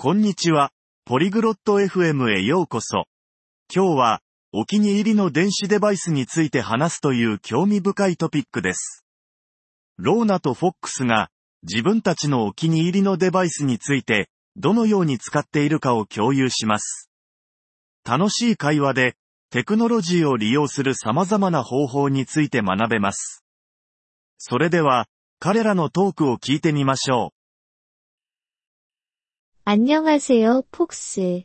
こんにちは、ポリグロット FM へようこそ。今日は、お気に入りの電子デバイスについて話すという興味深いトピックです。ローナとフォックスが、自分たちのお気に入りのデバイスについて、どのように使っているかを共有します。楽しい会話で、テクノロジーを利用する様々な方法について学べます。それでは、彼らのトークを聞いてみましょう。 안녕하세요, 폭스.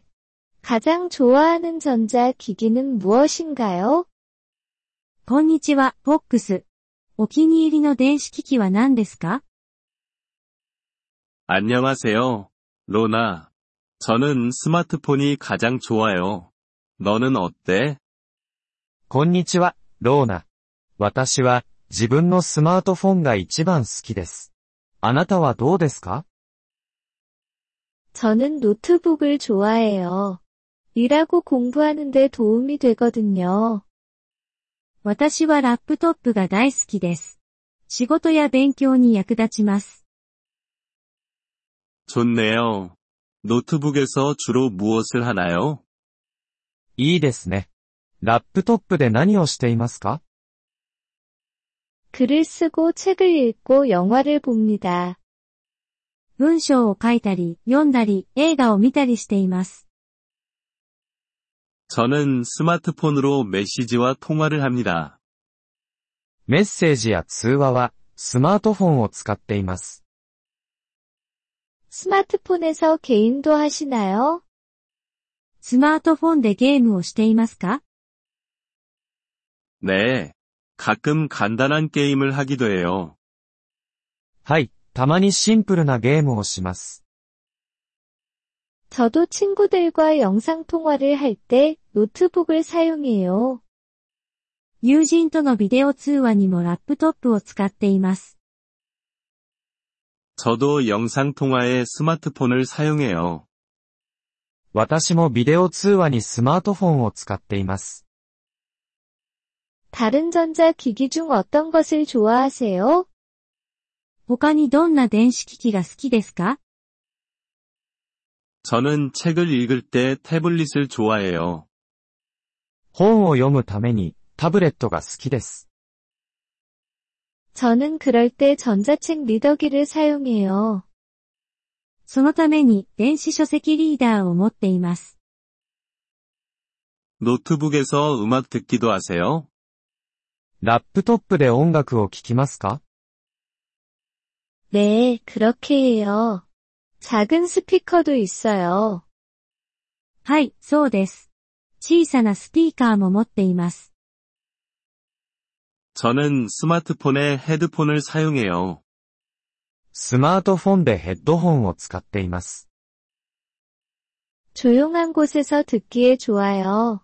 가장 좋아하는 전자기기는 무엇인가요? こんにちは、フォックス。お気に入りの電子機器は何ですか 안녕하세요, 로나. 저는 스마트폰이 가장 좋아요. 너는 어때? こんにちは、ローナ。私は自分のスマートフォンが一番好きです。あなたはどうですか 저는 노트북을 좋아해요. 일하고 공부하는데 도움이 되거든요. 私はラップトップが大好きです。仕事や勉強に役立ちます。 좋네요. 노트북에서 주로 무엇을 하나요? いいですね。ラップトップで何をしていますか 글을 쓰고 책을 읽고 영화를 봅니다. 文章を書いたり、読んだり、映画を見たりしています。 저는 스마트폰으로 메시지와 통화를 합니다. メッセージや通話はスマートフォンを使っています。 스마트폰에서 게임도 하시나요? スマートフォンでゲームをしていますか 네. 가끔 간단한 게임을 하기도 해요. はい、 たまにシンプルなゲームをします。 저도 친구들과 영상통화를 할 때 노트북을 사용해요. 友人とのビデオ通話にもラップトップを使っています。 저도 영상통화에 스마트폰을 사용해요. 私もビデオ通話にスマートフォンを使っています。 다른 전자기기 중 어떤 것을 좋아하세요? 他にどんな電子機器が好きですか 저는 책을 읽을 때 태블릿을 좋아해요. 本を読むためにタブレットが好きです。 저는 그럴 때 전자책 리더기를 사용해요. そのために電子書籍リーダーを持っています。 노트북에서 음악 듣기도 하세요? ラップトップで音楽を聴きますか 네, 그렇게 해요. 작은 스피커도 있어요. はい、そうです。小さなスピーカーも持っています。 저는 스마트폰에 헤드폰을 사용해요. スマートフォンでヘッドホンを使っています。 조용한 곳에서 듣기에 좋아요.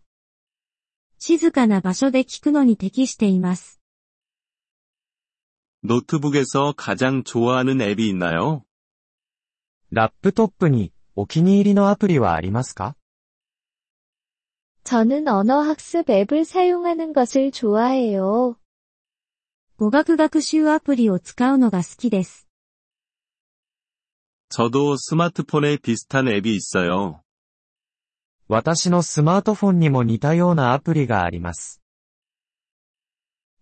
静かな場所で聞くのに適しています。 노트북에서 가장 좋아하는 앱이 있나요? ラップトップにお気に入りのアプリはありますか 저는 언어학습 앱을 사용하는 것을 좋아해요. 語学学習アプリを使うのが好きです。 저도 스마트폰에 비슷한 앱이 있어요. 私のスマートフォンにも似たようなアプリがあります。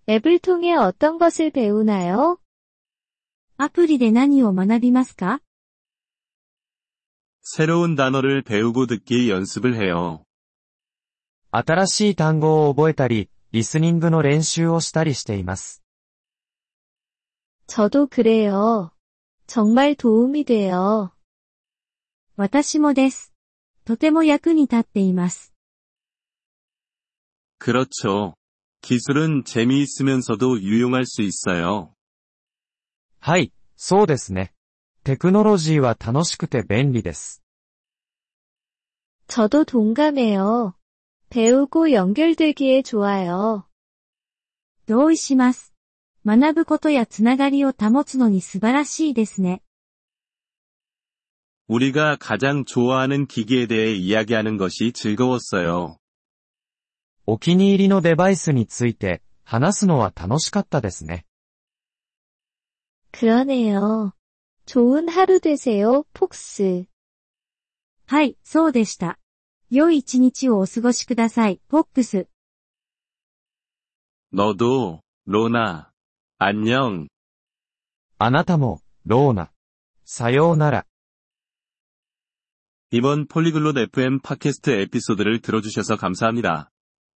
앱을 통해 어떤 것을 배우나요? アプリで何を学びますか 새로운 단어를 배우고 듣기 연습을 해요. 新しい単語を覚えたり、リスニングの練習をしたりしています。 저도 그래요. 정말 도움이 돼요. 私もです。とても役に立っています。 그렇죠. 기술은 재미있으면서도 유용할 수 있어요. はい、そうですね。テクノロジーは楽しくて便利です。 저도 동감해요. 배우고 연결되기에 좋아요. 同意します。学ぶことやつながりを保つのに素晴らしいですね。 우리가 가장 좋아하는 기기에 대해 이야기하는 것이 즐거웠어요. お気に入りのデバイスについて話すのは楽しかったですね。 그러네요. 좋은 하루 되세요, 폭스. はい、そうでした。良い一日をお過ごしください、ポップス。 너도, 로나. 안녕. あなたも、ローナ。さようなら。 이번 폴리글롯 FM 팟캐스트 에피소드를 들어주셔서 감사합니다.